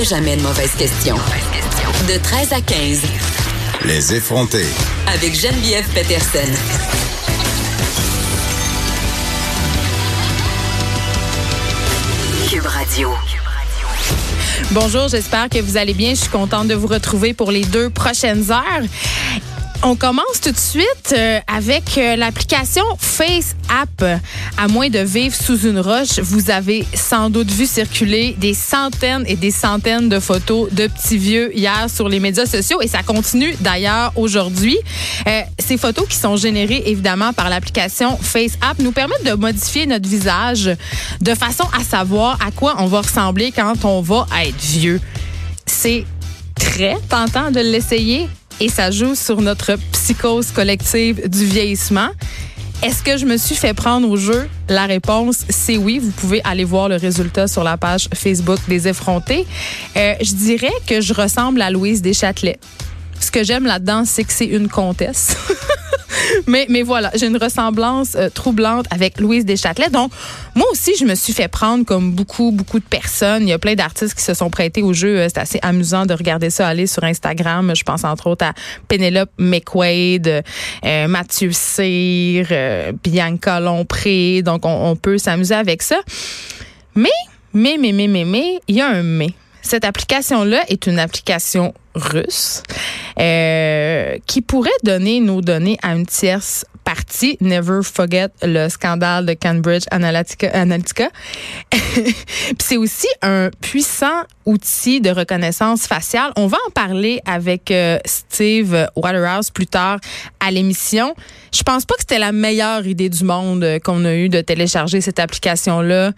a jamais de mauvaise question. De 13 à 15. Les effronter. Avec Geneviève Peterson. Cube Radio. Bonjour, j'espère que vous allez bien. Je suis contente de vous retrouver pour les deux prochaines heures. On commence tout de suite euh, avec euh, l'application Face App. À moins de vivre sous une roche, vous avez sans doute vu circuler des centaines et des centaines de photos de petits vieux hier sur les médias sociaux et ça continue d'ailleurs aujourd'hui. Euh, ces photos qui sont générées évidemment par l'application Face App nous permettent de modifier notre visage de façon à savoir à quoi on va ressembler quand on va être vieux. C'est très tentant de l'essayer et ça joue sur notre psychose collective du vieillissement. Est-ce que je me suis fait prendre au jeu? La réponse, c'est oui. Vous pouvez aller voir le résultat sur la page Facebook des effrontés. Euh, je dirais que je ressemble à Louise Deschâtelet. Ce que j'aime là-dedans, c'est que c'est une comtesse. mais, mais voilà, j'ai une ressemblance euh, troublante avec Louise Deschâtelet. Donc, moi aussi, je me suis fait prendre comme beaucoup, beaucoup de personnes. Il y a plein d'artistes qui se sont prêtés au jeu. Euh, c'est assez amusant de regarder ça aller sur Instagram. Je pense entre autres à Penelope McQuaid, euh, Mathieu Cyr, Bianca Lompré. Donc, on, on peut s'amuser avec ça. Mais, mais, mais, mais, mais, mais, il y a un mais. Cette application-là est une application russe euh, qui pourrait donner nos données à une tierce partie. Never forget le scandale de Cambridge Analytica. Analytica. c'est aussi un puissant outil de reconnaissance faciale. On va en parler avec euh, Steve Waterhouse plus tard à l'émission. Je pense pas que c'était la meilleure idée du monde euh, qu'on a eu de télécharger cette application-là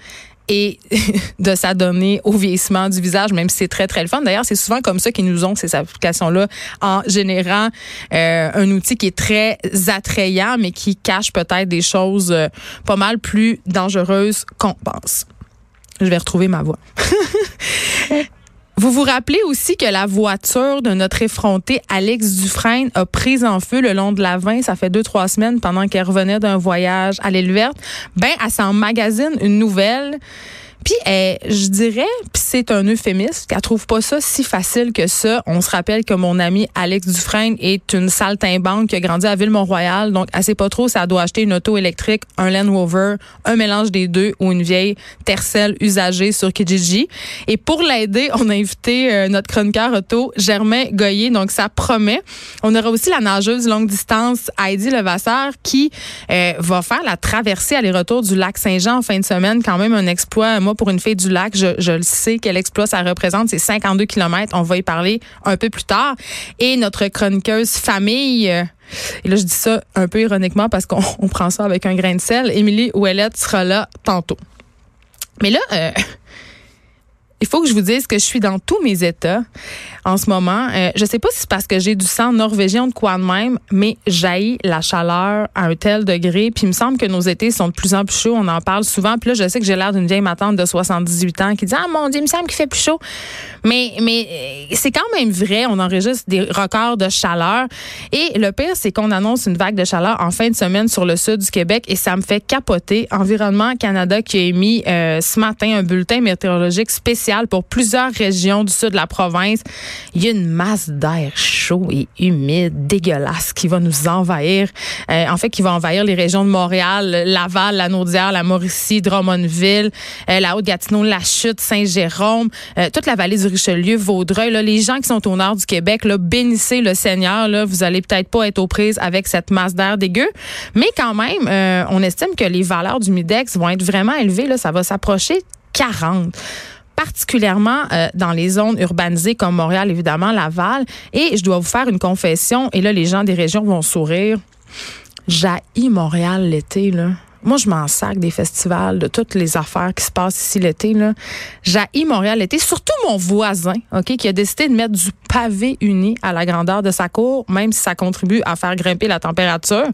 et de s'adonner au vieillissement du visage, même si c'est très, très le fun. D'ailleurs, c'est souvent comme ça qu'ils nous ont, ces applications-là, en générant euh, un outil qui est très attrayant, mais qui cache peut-être des choses euh, pas mal plus dangereuses qu'on pense. Je vais retrouver ma voix. Vous vous rappelez aussi que la voiture de notre effronté Alex Dufresne a pris en feu le long de la 20. Ça fait deux, trois semaines pendant qu'elle revenait d'un voyage à l'île verte. Ben, elle s'en magazine une nouvelle puis, euh, je dirais, c'est un euphémisme, qu'elle trouve pas ça si facile que ça. On se rappelle que mon ami Alex Dufresne est une saltimbanque qui a grandi à Ville-Mont-Royal. Donc, elle sait pas trop si elle doit acheter une auto électrique, un Land Rover, un mélange des deux ou une vieille Tercel usagée sur Kijiji. Et pour l'aider, on a invité euh, notre chroniqueur auto, Germain Goyer. Donc, ça promet. On aura aussi la nageuse longue distance, Heidi Levasseur, qui euh, va faire la traversée aller-retour du lac Saint-Jean en fin de semaine. Quand même un exploit. Moi, pour une fille du lac, je, le sais quel exploit ça représente. C'est 52 km. On va y parler un peu plus tard. Et notre chroniqueuse famille. Euh, et là, je dis ça un peu ironiquement parce qu'on prend ça avec un grain de sel. Émilie Ouellette sera là tantôt. Mais là, euh, il faut que je vous dise que je suis dans tous mes états en ce moment. Euh, je sais pas si c'est parce que j'ai du sang norvégien de quoi de même, mais jaillit la chaleur à un tel degré. Puis il me semble que nos étés sont de plus en plus chauds. On en parle souvent. Puis là, je sais que j'ai l'air d'une vieille matante de 78 ans qui dit Ah mon Dieu, il me semble qu'il fait plus chaud. Mais, mais euh, c'est quand même vrai. On enregistre des records de chaleur. Et le pire, c'est qu'on annonce une vague de chaleur en fin de semaine sur le sud du Québec et ça me fait capoter. Environnement Canada qui a émis euh, ce matin un bulletin météorologique spécial pour plusieurs régions du sud de la province il y a une masse d'air chaud et humide, dégueulasse, qui va nous envahir. Euh, en fait, qui va envahir les régions de Montréal, Laval, la Naudière, la Mauricie, Drummondville, euh, la Haute-Gatineau, la Chute, Saint-Jérôme, euh, toute la vallée du Richelieu, Vaudreuil. Là, les gens qui sont au nord du Québec, là, bénissez le Seigneur. Là, vous allez peut-être pas être aux prises avec cette masse d'air dégueu, mais quand même, on estime que les valeurs du Midex vont être vraiment élevées. Là, ça va s'approcher 40 particulièrement euh, dans les zones urbanisées comme Montréal, évidemment, Laval. Et je dois vous faire une confession, et là, les gens des régions vont sourire. J'haïs Montréal l'été, là. Moi, je m'en sac des festivals, de toutes les affaires qui se passent ici l'été. J'haïs Montréal l'été, surtout mon voisin, OK, qui a décidé de mettre du pavé uni à la grandeur de sa cour, même si ça contribue à faire grimper la température.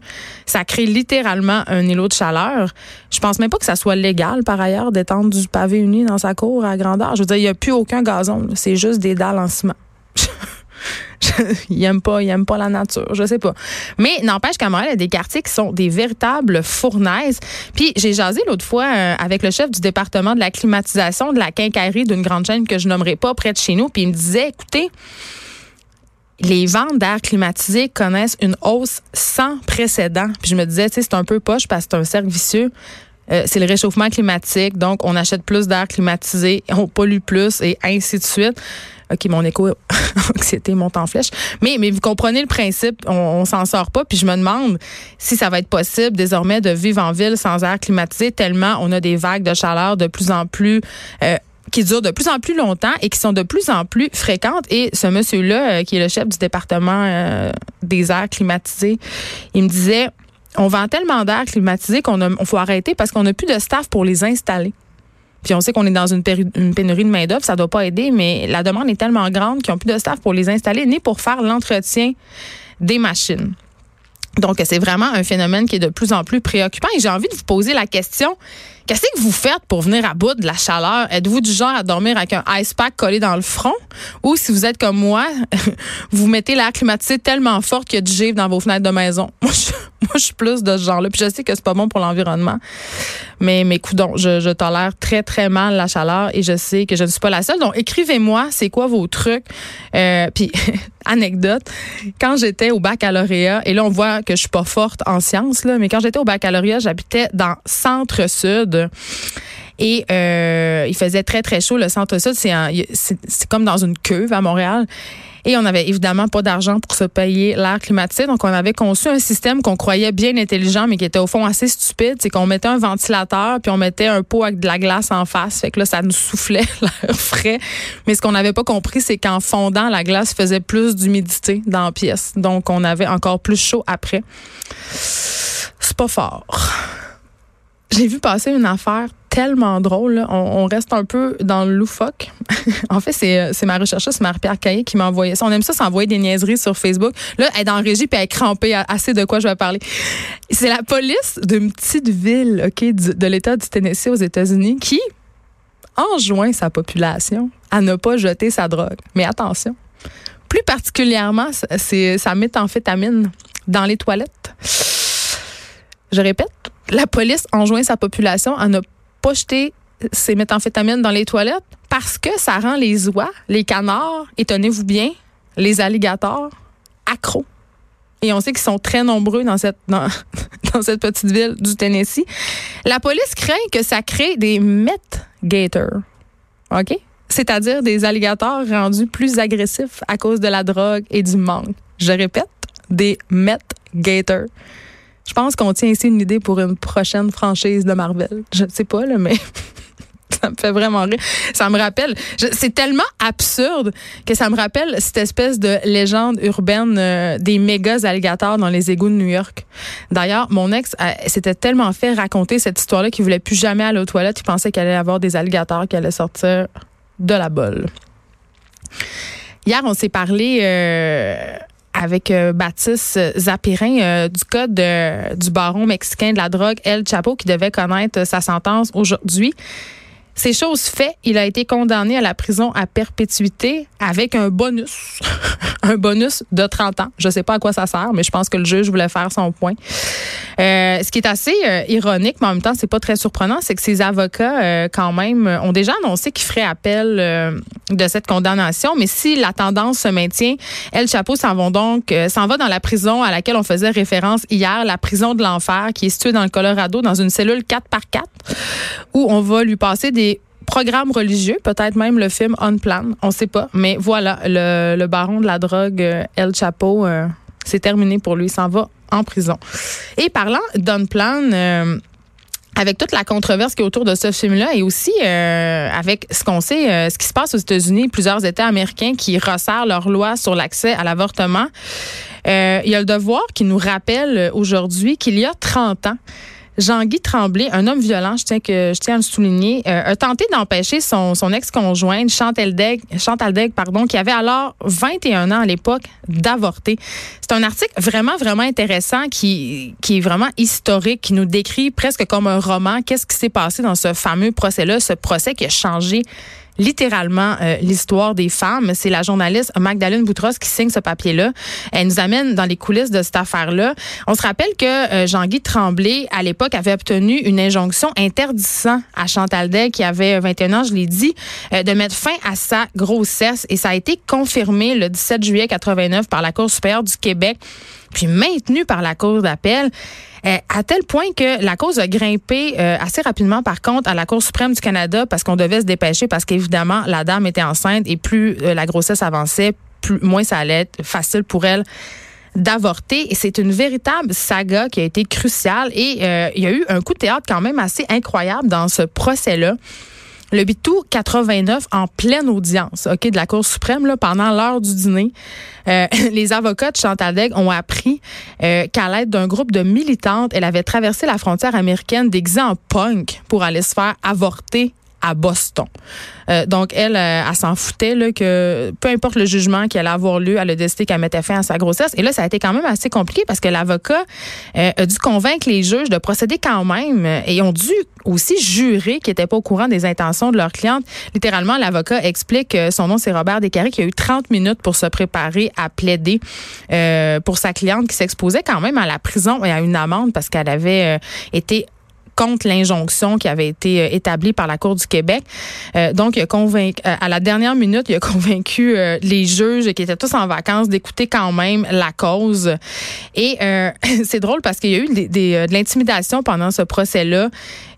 Ça crée littéralement un îlot de chaleur. Je pense même pas que ça soit légal, par ailleurs, d'étendre du pavé uni dans sa cour à grandeur. Je veux dire, il n'y a plus aucun gazon. C'est juste des dalles en ciment. il aime pas, il aime pas la nature, je sais pas. Mais n'empêche qu'à Montréal, il y a des quartiers qui sont des véritables fournaises. Puis j'ai jasé l'autre fois euh, avec le chef du département de la climatisation de la quincaillerie d'une grande chaîne que je nommerai pas près de chez nous, puis il me disait, écoutez, les ventes d'air climatisé connaissent une hausse sans précédent. Puis je me disais, c'est un peu poche parce que c'est un cercle vicieux. Euh, c'est le réchauffement climatique, donc on achète plus d'air climatisé, on pollue plus et ainsi de suite. OK, mon écho anxiété monte en flèche. Mais, mais vous comprenez le principe, on, s'en sort pas. Puis je me demande si ça va être possible désormais de vivre en ville sans air climatisé, tellement on a des vagues de chaleur de plus en plus euh, qui durent de plus en plus longtemps et qui sont de plus en plus fréquentes. Et ce monsieur-là, euh, qui est le chef du département euh, des airs climatisés, il me disait, on vend tellement d'air climatisé qu'on on faut arrêter parce qu'on n'a plus de staff pour les installer. Puis on sait qu'on est dans une, pénurie de main-d'œuvre, ça doit pas aider, mais la demande est tellement grande qu'ils n'ont plus de staff pour les installer ni pour faire l'entretien des machines. Donc, c'est vraiment un phénomène qui est de plus en plus préoccupant. Et j'ai envie de vous poser la question Qu'est-ce que vous faites pour venir à bout de la chaleur? Êtes-vous du genre à dormir avec un ice pack collé dans le front? Ou si vous êtes comme moi, vous mettez l'air climatisé tellement fort qu'il y a du givre dans vos fenêtres de maison? je suis plus de ce genre-là. Puis je sais que c'est pas bon pour l'environnement. Mais, mes coudons, je, je tolère très, très mal la chaleur et je sais que je ne suis pas la seule. Donc, écrivez-moi, c'est quoi vos trucs? Euh, puis, anecdote, quand j'étais au baccalauréat, et là, on voit que je suis pas forte en sciences, là, mais quand j'étais au baccalauréat, j'habitais dans centre-sud. Et euh, il faisait très, très chaud. Le centre-sud, c'est comme dans une cuve à Montréal. Et on n'avait évidemment pas d'argent pour se payer l'air climatisé. Donc, on avait conçu un système qu'on croyait bien intelligent, mais qui était au fond assez stupide. C'est qu'on mettait un ventilateur, puis on mettait un pot avec de la glace en face. Fait que là, ça nous soufflait l'air frais. Mais ce qu'on n'avait pas compris, c'est qu'en fondant, la glace faisait plus d'humidité dans la pièce. Donc, on avait encore plus chaud après. C'est pas fort. J'ai vu passer une affaire tellement drôle. On, reste un peu dans le loufoque. en fait, c'est, c'est ma rechercheuse, Marie-Pierre Caillé, qui m'a envoyé ça. On aime ça s'envoyer des niaiseries sur Facebook. Là, elle est en régie puis elle est crampée. Assez de quoi je vais parler. C'est la police d'une petite ville, OK, de l'État du Tennessee aux États-Unis qui enjoint sa population à ne pas jeter sa drogue. Mais attention. Plus particulièrement, c'est sa méthamphétamine dans les toilettes. Je répète, la police enjoint sa population à ne pas jeter ces méthamphétamines dans les toilettes parce que ça rend les oies, les canards, et tenez-vous bien, les alligators, accros. Et on sait qu'ils sont très nombreux dans cette, dans, dans, cette petite ville du Tennessee. La police craint que ça crée des meth gators. OK? C'est-à-dire des alligators rendus plus agressifs à cause de la drogue et du manque. Je répète, des meth gators. Je pense qu'on tient ici une idée pour une prochaine franchise de Marvel. Je ne sais pas, là, mais ça me fait vraiment rire. Ça me rappelle, c'est tellement absurde que ça me rappelle cette espèce de légende urbaine euh, des méga alligators dans les égouts de New York. D'ailleurs, mon ex euh, s'était tellement fait raconter cette histoire-là qu'il voulait plus jamais aller aux toilettes. Il pensait qu'il allait avoir des alligators qui allaient sortir de la bolle. Hier, on s'est parlé euh, avec euh, Baptiste Zapirin euh, du code du baron mexicain de la drogue El Chapo qui devait connaître sa sentence aujourd'hui. C'est chose fait, il a été condamné à la prison à perpétuité avec un bonus, un bonus de 30 ans. Je sais pas à quoi ça sert, mais je pense que le juge voulait faire son point. Euh, ce qui est assez euh, ironique, mais en même temps, c'est pas très surprenant, c'est que ces avocats, euh, quand même, ont déjà annoncé qu'ils feraient appel de cette condamnation. Mais si la tendance se maintient, El Chapeau s'en va donc, s'en va dans la prison à laquelle on faisait référence hier, la prison de l'enfer, qui est située dans le Colorado, dans une cellule 4 par 4, où on va lui passer des programme religieux, peut-être même le film On Plan, on sait pas. Mais voilà, le, baron de la drogue, euh, El Chapo, euh, c'est terminé pour lui, il s'en va en prison. Et parlant d'On Plan, euh, avec toute la controverse qui est autour de ce film-là et aussi avec ce qu'on sait, ce qui se passe aux États-Unis, plusieurs États américains qui resserrent leurs lois sur l'accès à l'avortement, il y a le devoir qui nous rappelle aujourd'hui qu'il y a 30 ans, Jean-Guy Tremblay, un homme violent, je tiens, que, je tiens à le souligner, euh, a tenté d'empêcher son, ex-conjointe, Chantal Degg, Chantal pardon, qui avait alors 21 ans à l'époque, d'avorter. C'est un article vraiment, vraiment intéressant qui, qui est vraiment historique, qui nous décrit presque comme un roman qu'est-ce qui s'est passé dans ce fameux procès-là, ce procès qui a changé littéralement euh, l'histoire des femmes. C'est la journaliste Magdalene Boutros qui signe ce papier-là. Elle nous amène dans les coulisses de cette affaire-là. On se rappelle que euh, Jean-Guy Tremblay, à l'époque, avait obtenu une injonction interdisant à Chantal Day, qui avait 21 ans, je l'ai dit, euh, de mettre fin à sa grossesse. Et ça a été confirmé le 17 juillet 89 par la Cour supérieure du Québec, puis maintenu par la Cour d'appel. Euh, à tel point que la cause a grimpé euh, assez rapidement, par contre, à la Cour suprême du Canada parce qu'on devait se dépêcher parce qu'évidemment, la dame était enceinte et plus euh, la grossesse avançait, plus, moins ça allait être facile pour elle d'avorter. Et c'est une véritable saga qui a été cruciale. Et il y a eu un coup de théâtre quand même assez incroyable dans ce procès-là. Le Bitou 89 en pleine audience, ok, de la Cour suprême là, pendant l'heure du dîner. Euh, les avocats de Chantal Degg ont appris euh, qu'à l'aide d'un groupe de militantes, elle avait traversé la frontière américaine déguisée en punk pour aller se faire avorter à Boston. Euh, donc, elle, euh, elle, s'en foutait là, que peu importe le jugement qui allait avoir lieu, elle a décidé qu'elle mettait fin à sa grossesse. Et là, ça a été quand même assez compliqué parce que l'avocat euh, a dû convaincre les juges de procéder quand même et ont dû aussi jurer qu'ils n'étaient pas au courant des intentions de leur cliente. Littéralement, l'avocat explique que son nom, c'est Robert Descarrés, qui a eu 30 minutes pour se préparer à plaider pour sa cliente qui s'exposait quand même à la prison et à une amende parce qu'elle avait été contre l'injonction qui avait été euh, établie par la Cour du Québec. Euh, donc, il a convaincu, euh, à la dernière minute, il a convaincu les juges qui étaient tous en vacances d'écouter quand même la cause. Et c'est drôle parce qu'il y a eu des, de l'intimidation pendant ce procès-là.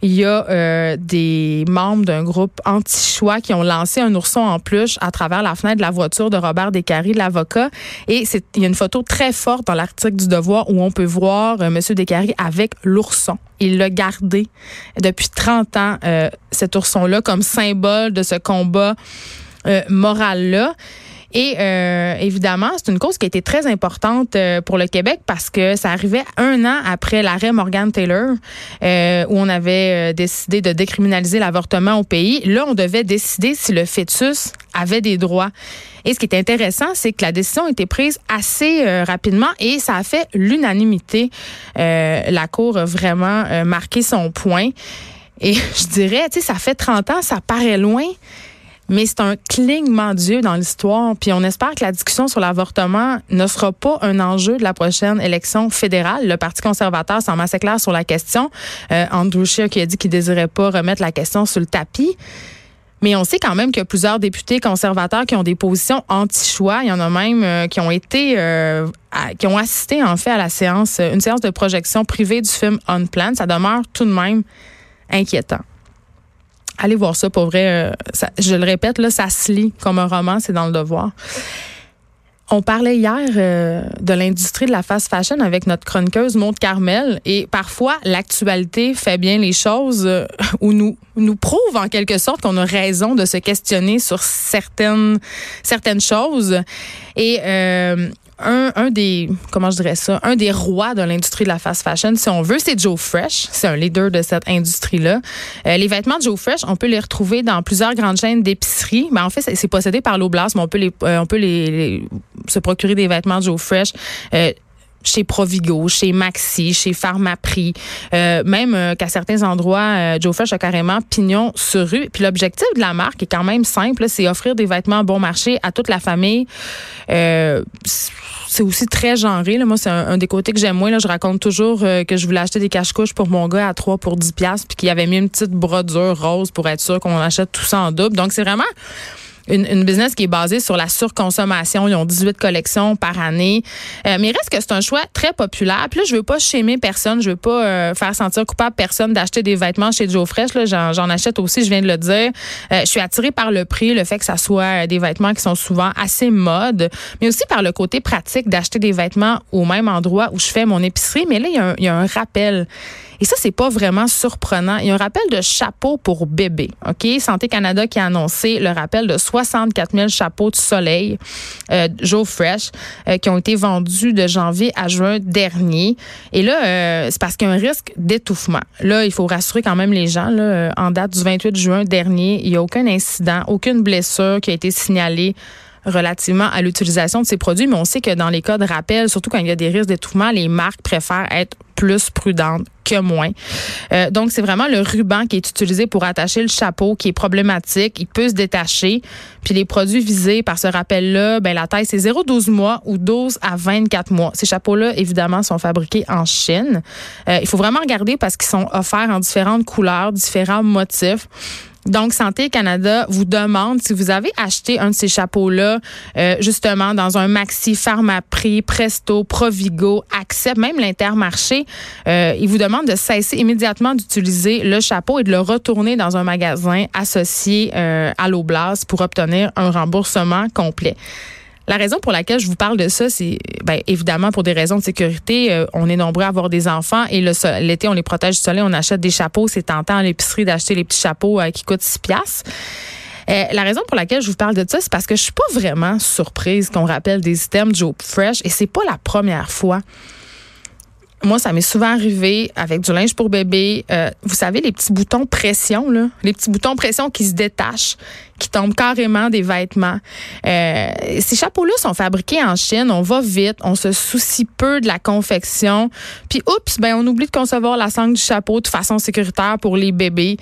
Il y a des membres d'un groupe anti-choix qui ont lancé un ourson en peluche à travers la fenêtre de la voiture de Robert Descaries, l'avocat. Et il y a une photo très forte dans l'article du Devoir où on peut voir M. Descaries avec l'ourson il l'a gardé depuis 30 ans, euh, cet ourson-là, comme symbole de ce combat euh, moral-là. Et euh, évidemment, c'est une cause qui a été très importante pour le Québec parce que ça arrivait un an après l'arrêt Morgan Taylor, où on avait décidé de décriminaliser l'avortement au pays. Là, on devait décider si le fœtus avait des droits. Et ce qui est intéressant, c'est que la décision a été prise assez euh, rapidement et ça a fait l'unanimité. Euh, la Cour a vraiment euh, marqué son point. Et je dirais, tu sais, ça fait 30 ans, ça paraît loin. Mais c'est un clignement d'yeux dans l'histoire. Puis on espère que la discussion sur l'avortement ne sera pas un enjeu de la prochaine élection fédérale. Le Parti conservateur semble assez clair sur la question. Andrew Scheer qui a dit qu'il désirait pas remettre la question sur le tapis. Mais on sait quand même qu'il y a plusieurs députés conservateurs qui ont des positions anti-choix. Il y en a même euh, qui ont été, euh, qui ont assisté en fait à la séance, une séance de projection privée du film On Plan. Ça demeure tout de même inquiétant. Allez voir ça pour vrai. Euh, je le répète, là, ça se lit comme un roman, c'est dans le devoir. On parlait hier euh, de l'industrie de la fast fashion avec notre chroniqueuse Maude Carmel et parfois l'actualité fait bien les choses euh, ou nous nous prouve en quelque sorte qu'on a raison de se questionner sur certaines certaines choses et un, des rois de l'industrie de la fast fashion, si on veut, c'est Joe Fresh. C'est un leader de cette industrie-là. Euh, les vêtements de Joe Fresh, on peut les retrouver dans plusieurs grandes chaînes d'épicerie. Mais en fait, c'est possédé par l'Oblast, mais on peut les, euh, les, se procurer des vêtements de Joe Fresh. Euh, chez Provigo, chez Maxi, chez Pharmaprix, euh, même euh, qu'à certains endroits, euh, Joe Fresh a carrément pignon sur rue. Puis l'objectif de la marque est quand même simple, c'est offrir des vêtements bon marché à toute la famille. Euh, c'est aussi très genré. Là. Moi, c'est un, des côtés que j'aime moins. Là. Je raconte toujours que je voulais acheter des cache-couches pour mon gars à 3 pour 10 pièces puis qu'il avait mis une petite brodure rose pour être sûr qu'on achète tout ça en double. Donc, c'est vraiment une, une, business qui est basée sur la surconsommation. Ils ont 18 collections par année. Euh, mais il reste que c'est un choix très populaire. Puis là, je veux pas chémer personne. Je veux pas euh, faire sentir coupable personne d'acheter des vêtements chez Joe Fresh. J'en achète aussi, je viens de le dire. Euh, je suis attirée par le prix, le fait que ça soit des vêtements qui sont souvent assez mode, mais aussi par le côté pratique d'acheter des vêtements au même endroit où je fais mon épicerie. Mais là, il y il y a un rappel. Et ça, c'est pas vraiment surprenant. Il y a un rappel de chapeau pour bébé. OK? Santé Canada qui a annoncé le rappel de 64 000 chapeaux de soleil euh, Joe Fresh euh, qui ont été vendus de janvier à juin dernier. Et là, euh, c'est parce qu'il y a un risque d'étouffement. Là, il faut rassurer quand même les gens. Là, en date du 28 juin dernier, il n'y a aucun incident, aucune blessure qui a été signalée relativement à l'utilisation de ces produits, mais on sait que dans les cas de rappel, surtout quand il y a des risques d'étouffement, les marques préfèrent être plus prudentes Euh, donc, c'est vraiment le ruban qui est utilisé pour attacher le chapeau qui est problématique. Il peut se détacher. Puis les produits visés par ce rappel-là, ben, la taille, c'est 0,12 mois ou 12 à 24 mois. Ces chapeaux-là, évidemment, sont fabriqués en Chine. Euh, il faut vraiment regarder parce qu'ils sont offerts en différentes couleurs, différents motifs. Donc, Santé Canada vous demande si vous avez acheté un de ces chapeaux-là, euh, justement, dans un Maxi, Pharmaprix, Presto, Provigo, Accept, même l'Intermarché, euh, il vous demande de cesser immédiatement d'utiliser le chapeau et de le retourner dans un magasin associé euh, à l'Oblast pour obtenir un remboursement complet. La raison pour laquelle je vous parle de ça, c'est ben, évidemment pour des raisons de sécurité. Euh, on est nombreux à avoir des enfants et l'été, on les protège du soleil, on achète des chapeaux. C'est tentant à l'épicerie d'acheter les petits chapeaux euh, qui coûtent 6 piastres. Euh, la raison pour laquelle je vous parle de ça, c'est parce que je suis pas vraiment surprise qu'on rappelle des systèmes Joe Fresh et c'est pas la première fois. Moi, ça m'est souvent arrivé avec du linge pour bébé. vous savez, les petits boutons pression, là, les petits boutons pression qui se détachent, qui tombent carrément des vêtements. Euh, ces chapeaux-là sont fabriqués en Chine. On va vite, on se soucie peu de la confection. Puis, oups, ben on oublie de concevoir la sangle du chapeau de façon sécuritaire pour les bébés.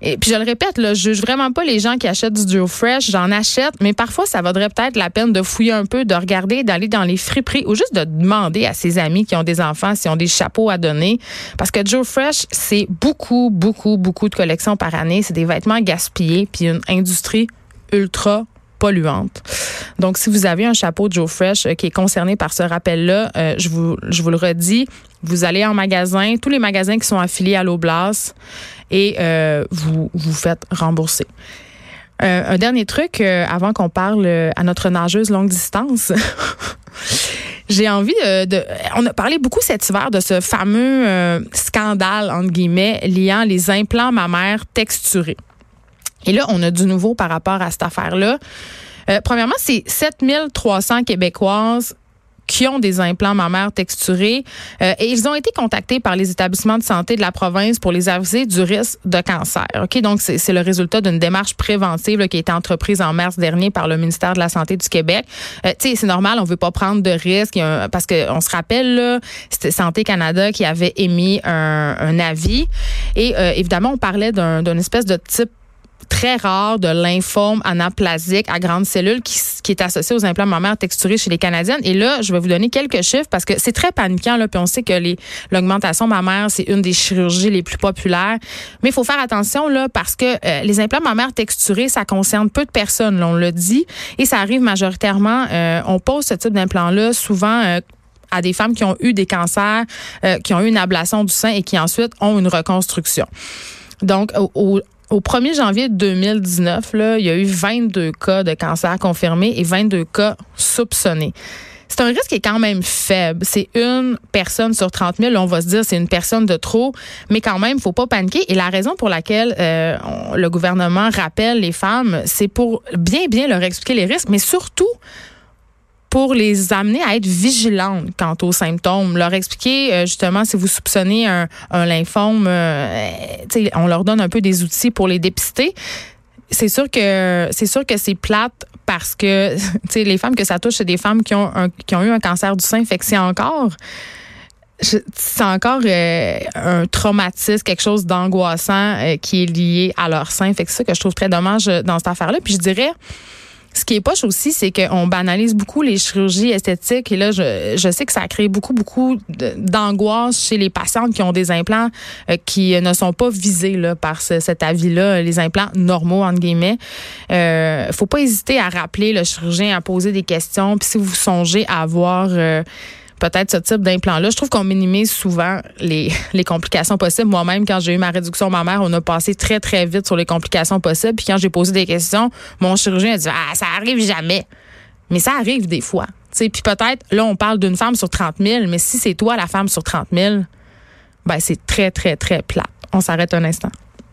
Et puis, je le répète, là, je juge vraiment pas les gens qui achètent du duo fresh. J'en achète, mais parfois, ça vaudrait peut-être la peine de fouiller un peu, de regarder, d'aller dans les friperies ou juste de demander à ses amis qui ont des enfants s'ils ont des chapeaux à donner. Parce que Joe Fresh, c'est beaucoup, beaucoup, beaucoup de collections par année. C'est des vêtements gaspillés, puis une industrie ultra polluante. Donc, si vous avez un chapeau de Joe Fresh euh, qui est concerné par ce rappel-là, euh, je, vous, je vous le redis, vous allez en magasin, tous les magasins qui sont affiliés à l'Oblast, et euh, vous vous faites rembourser. un dernier truc, avant qu'on parle à notre nageuse longue distance. J'ai envie de, On a parlé beaucoup cet hiver de ce fameux scandale, entre guillemets, liant les implants mammaires texturés. Et là, on a du nouveau par rapport à cette affaire-là. Euh, premièrement, c'est 7300 Québécoises qui ont des implants mammaires texturés euh, et ils ont été contactés par les établissements de santé de la province pour les aviser du risque de cancer. Ok, donc c'est le résultat d'une démarche préventive qui a été entreprise en mars dernier par le ministère de la santé du Québec. Euh, c'est normal, on veut pas prendre de risques parce que on se rappelle là, c'était Santé Canada qui avait émis un, un avis et évidemment on parlait d'un espèce de type très rare de lymphome anaplasique à grandes cellules qui, est associé aux implants mammaires texturés chez les Canadiennes. Et là, je vais vous donner quelques chiffres parce que c'est très paniquant. Là, puis on sait que l'augmentation mammaire, c'est une des chirurgies les plus populaires. Mais il faut faire attention là parce que euh, les implants mammaires texturés, ça concerne peu de personnes, on le dit. Et ça arrive majoritairement, euh, on pose ce type d'implant-là souvent... Euh, à des femmes qui ont eu des cancers, qui ont eu une ablation du sein et qui ensuite ont une reconstruction. Donc, au, au 1er janvier 2019, là, il y a eu 22 cas de cancer confirmés et 22 cas soupçonnés. C'est un risque qui est quand même faible. C'est une personne sur 30 000. on va se dire c'est une personne de trop, mais quand même, il faut pas paniquer. Et la raison pour laquelle euh, le gouvernement rappelle les femmes, c'est pour bien, bien leur expliquer les risques, mais surtout pour les amener à être vigilantes quant aux symptômes, leur expliquer euh, justement si vous soupçonnez un, un lymphome, euh, on leur donne un peu des outils pour les dépister. C'est sûr que c'est sûr que c'est plate parce que les femmes que ça touche, c'est des femmes qui ont qui ont eu un cancer du sein, fait que c'est encore c'est encore euh, un traumatisme, quelque chose d'angoissant qui est lié à leur sein. Fait que c'est ça que je trouve très dommage dans cette affaire-là. Puis je dirais, ce qui est poche aussi, c'est qu'on banalise beaucoup les chirurgies esthétiques. Et là, je, je sais que ça a créé beaucoup, beaucoup d'angoisse chez les patientes qui ont des implants euh, qui ne sont pas visés là, par cet avis-là, les implants normaux, entre guillemets. Euh, faut pas hésiter à rappeler le chirurgien, à poser des questions. Puis si vous songez à avoir... Euh, peut-être ce type d'implant-là. Je trouve qu'on minimise souvent les, complications possibles. Moi-même, quand j'ai eu ma réduction mammaire, on a passé très, très vite sur les complications possibles. Puis quand j'ai posé des questions, mon chirurgien a dit Ah, ça arrive jamais. Mais ça arrive des fois. Puis peut-être, là, on parle d'une femme sur 30 000, mais si c'est toi la femme sur 30 000, ben c'est très, très, très plat. On s'arrête un instant.